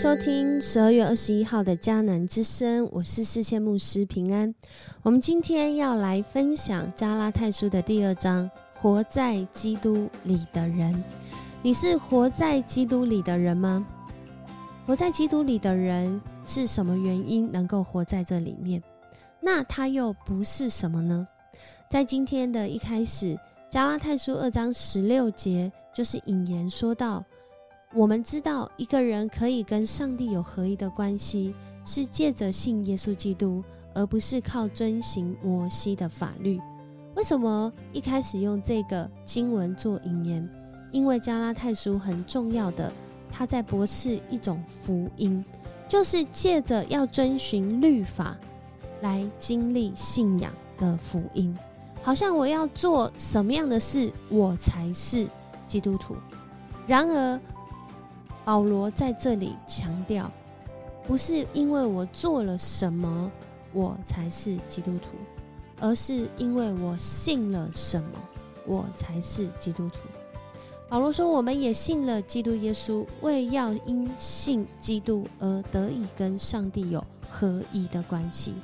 收听十二月二十一号的迦南之声，我是世界牧师平安。我们今天要来分享加拉太书的第二章，活在基督里的人。你是活在基督里的人吗？活在基督里的人是什么原因能够活在这里面？那他又不是什么呢？在今天的一开始，加拉太书二章十六节就是引言说到。我们知道，一个人可以跟上帝有合一的关系，是借着信耶稣基督，而不是靠遵行摩西的法律。为什么一开始用这个经文做引言？因为加拉太书很重要的，他在驳斥一种福音，就是借着要遵循律法来经历信仰的福音。好像我要做什么样的事，我才是基督徒。然而，保罗在这里强调，不是因为我做了什么，我才是基督徒，而是因为我信了什么，我才是基督徒。保罗说，我们也信了基督耶稣，为要因信基督而得以跟上帝有合一的关系，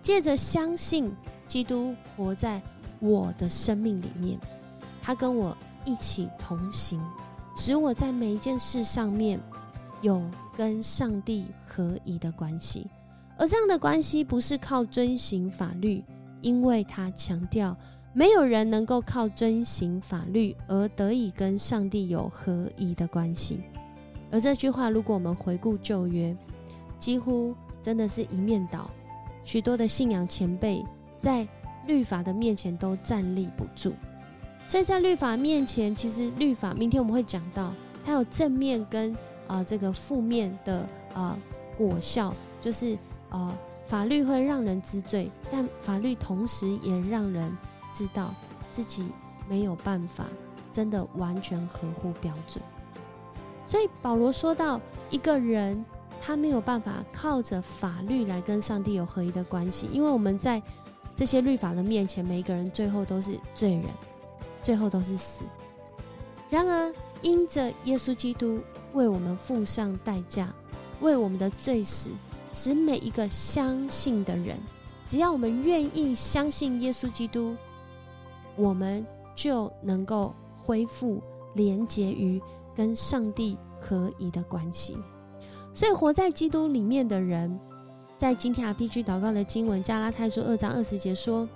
借着相信基督活在我的生命里面，他跟我一起同行。使我在每一件事上面有跟上帝合一的关系，而这样的关系不是靠遵行法律，因为他强调没有人能够靠遵行法律而得以跟上帝有合一的关系。而这句话，如果我们回顾旧约，几乎真的是一面倒，许多的信仰前辈在律法的面前都站立不住。所以在律法面前，其实律法明天我们会讲到，它有正面跟啊这个负面的啊果效，就是呃法律会让人知罪，但法律同时也让人知道自己没有办法真的完全合乎标准。所以保罗说到，一个人他没有办法靠着法律来跟上帝有合一的关系，因为我们在这些律法的面前，每一个人最后都是罪人。最后都是死。然而，因着耶稣基督为我们付上代价，为我们的罪死，使每一个相信的人，只要我们愿意相信耶稣基督，我们就能够恢复连结于跟上帝合一的关系。所以，活在基督里面的人，在今天 RPG 祷告的经文加拉太书二章二十节说。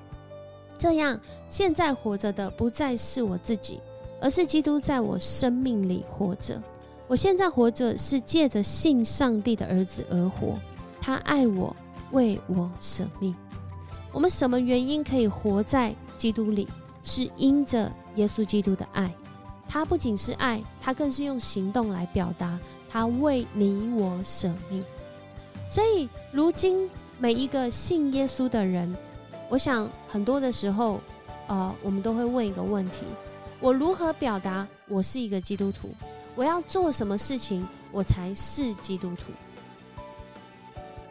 这样，现在活着的不再是我自己，而是基督在我生命里活着。我现在活着是借着信上帝的儿子而活，他爱我，为我舍命。我们什么原因可以活在基督里？是因着耶稣基督的爱。他不仅是爱，他更是用行动来表达他为你我舍命。所以，如今每一个信耶稣的人。我想很多的时候，呃，我们都会问一个问题：我如何表达我是一个基督徒？我要做什么事情我才是基督徒？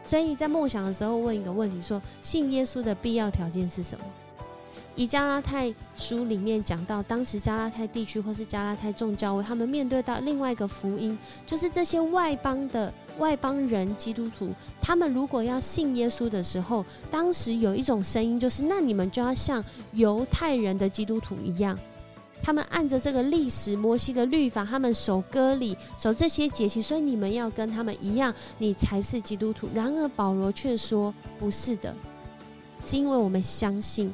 所以在梦想的时候问一个问题：说信耶稣的必要条件是什么？以加拉太书里面讲到，当时加拉太地区或是加拉太众教会，他们面对到另外一个福音，就是这些外邦的。外邦人基督徒，他们如果要信耶稣的时候，当时有一种声音，就是那你们就要像犹太人的基督徒一样，他们按着这个历史摩西的律法，他们守割礼，守这些节期，所以你们要跟他们一样，你才是基督徒。然而保罗却说不是的，是因为我们相信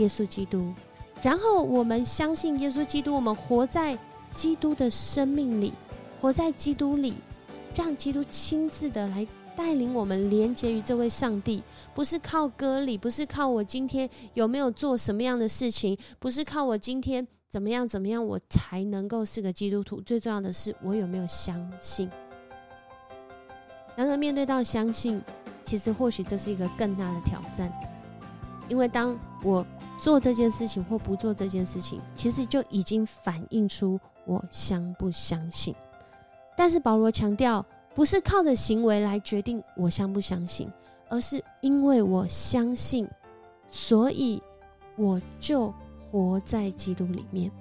耶稣基督，然后我们相信耶稣基督，我们活在基督的生命里，活在基督里。让基督亲自的来带领我们连接于这位上帝，不是靠歌里，不是靠我今天有没有做什么样的事情，不是靠我今天怎么样怎么样，我才能够是个基督徒。最重要的是，我有没有相信。然而，面对到相信，其实或许这是一个更大的挑战，因为当我做这件事情或不做这件事情，其实就已经反映出我相不相信。但是保罗强调，不是靠着行为来决定我相不相信，而是因为我相信，所以我就活在基督里面。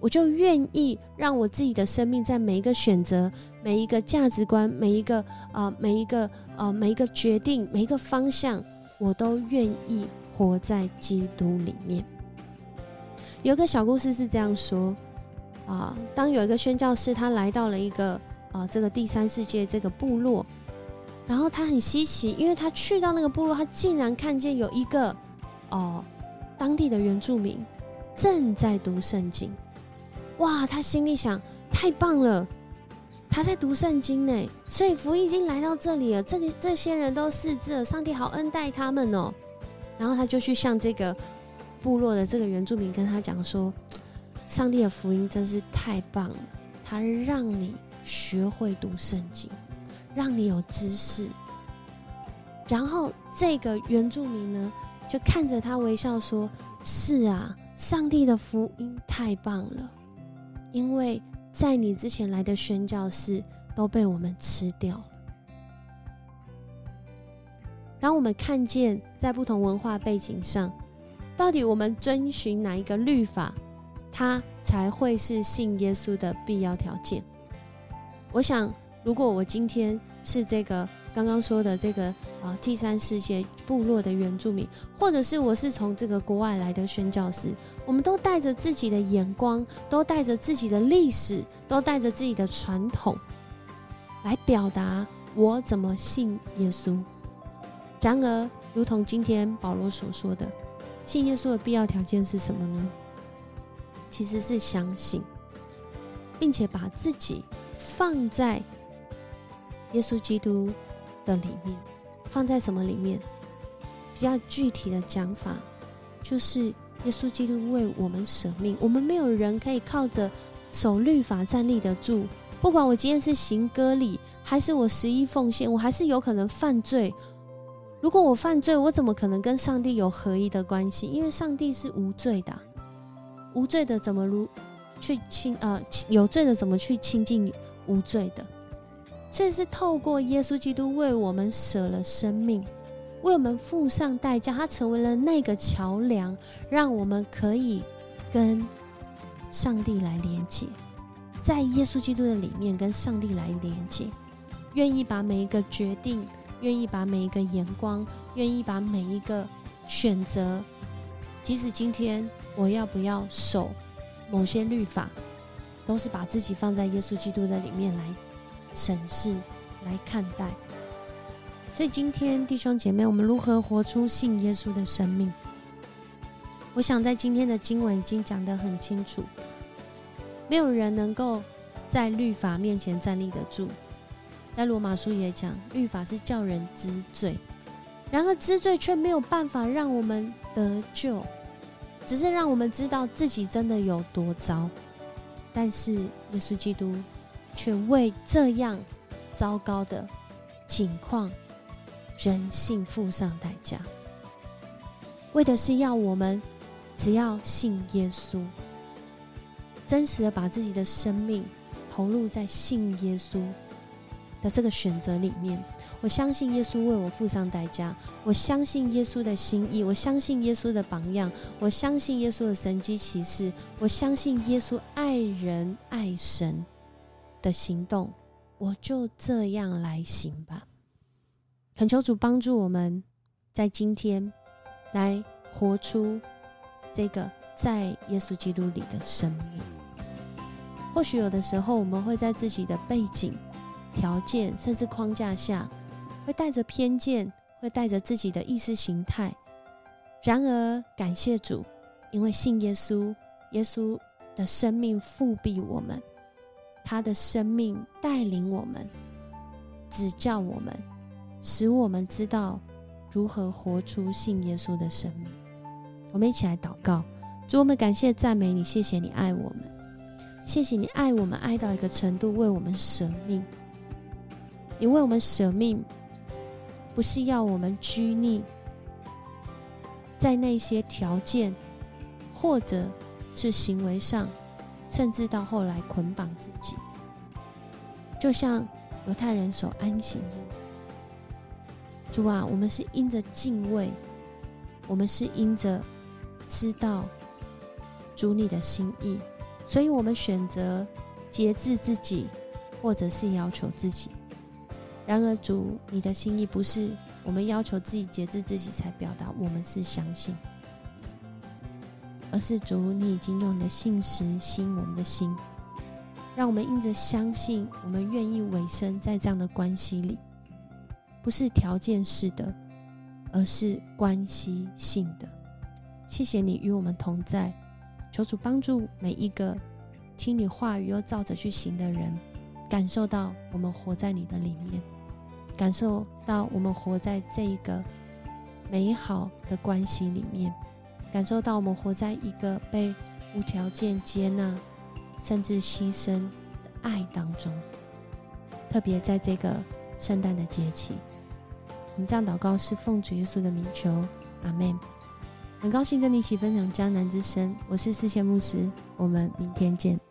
我就愿意让我自己的生命在每一个选择、每一个价值观、每一个呃、每一个呃、每一个决定、每一个方向，我都愿意活在基督里面。有个小故事是这样说：啊，当有一个宣教士他来到了一个啊这个第三世界这个部落，然后他很稀奇，因为他去到那个部落，他竟然看见有一个哦当地的原住民正在读圣经。哇，他心里想：太棒了，他在读圣经呢，所以福音已经来到这里了。这个这些人都识字了，上帝好恩待他们哦。然后他就去向这个部落的这个原住民跟他讲说：上帝的福音真是太棒了，他让你学会读圣经，让你有知识。然后这个原住民呢，就看着他微笑说：是啊，上帝的福音太棒了。因为在你之前来的宣教士都被我们吃掉了。当我们看见在不同文化背景上，到底我们遵循哪一个律法，它才会是信耶稣的必要条件？我想，如果我今天是这个。刚刚说的这个啊，第三世界部落的原住民，或者是我是从这个国外来的宣教师，我们都带着自己的眼光，都带着自己的历史，都带着自己的传统，来表达我怎么信耶稣。然而，如同今天保罗所说的，信耶稣的必要条件是什么呢？其实是相信，并且把自己放在耶稣基督。的里面，放在什么里面？比较具体的讲法，就是耶稣基督为我们舍命。我们没有人可以靠着守律法站立得住。不管我今天是行割礼，还是我十一奉献，我还是有可能犯罪。如果我犯罪，我怎么可能跟上帝有合一的关系？因为上帝是无罪的，无罪的怎么如去亲呃有罪的怎么去亲近无罪的？所以是透过耶稣基督为我们舍了生命，为我们付上代价，他成为了那个桥梁，让我们可以跟上帝来连接，在耶稣基督的里面跟上帝来连接，愿意把每一个决定，愿意把每一个眼光，愿意把每一个选择，即使今天我要不要守某些律法，都是把自己放在耶稣基督的里面来。审视来看待，所以今天弟兄姐妹，我们如何活出信耶稣的生命？我想在今天的经文已经讲得很清楚，没有人能够在律法面前站立得住。在罗马书也讲，律法是叫人知罪，然而知罪却没有办法让我们得救，只是让我们知道自己真的有多糟。但是耶稣基督。却为这样糟糕的情况，人性付上代价，为的是要我们只要信耶稣，真实的把自己的生命投入在信耶稣的这个选择里面。我相信耶稣为我付上代价，我相信耶稣的心意，我相信耶稣的榜样，我相信耶稣的神迹奇事，我相信耶稣爱人爱神。的行动，我就这样来行吧。恳求主帮助我们，在今天来活出这个在耶稣基督里的生命。或许有的时候，我们会在自己的背景、条件甚至框架下，会带着偏见，会带着自己的意识形态。然而，感谢主，因为信耶稣，耶稣的生命复辟我们。他的生命带领我们，指教我们，使我们知道如何活出信耶稣的生命。我们一起来祷告，主，我们感谢赞美你，谢谢你爱我们，谢谢你爱我们爱到一个程度，为我们舍命。你为我们舍命，不是要我们拘泥在那些条件，或者是行为上。甚至到后来捆绑自己，就像犹太人守安息日。主啊，我们是因着敬畏，我们是因着知道主你的心意，所以我们选择节制自己，或者是要求自己。然而，主，你的心意不是我们要求自己节制自己才表达我们是相信，而是主，你已经用你的信实吸引我们的心，让我们因着相信，我们愿意委身在这样的关系里，不是条件式的，而是关系性的。谢谢你与我们同在，求主帮助每一个听你话语又照着去行的人，感受到我们活在你的里面。感受到我们活在这一个美好的关系里面，感受到我们活在一个被无条件接纳，甚至牺牲的爱当中。特别在这个圣诞的节气，我们这样祷告是奉主耶稣的名求，阿门。很高兴跟你一起分享江南之声，我是世谦牧师，我们明天见。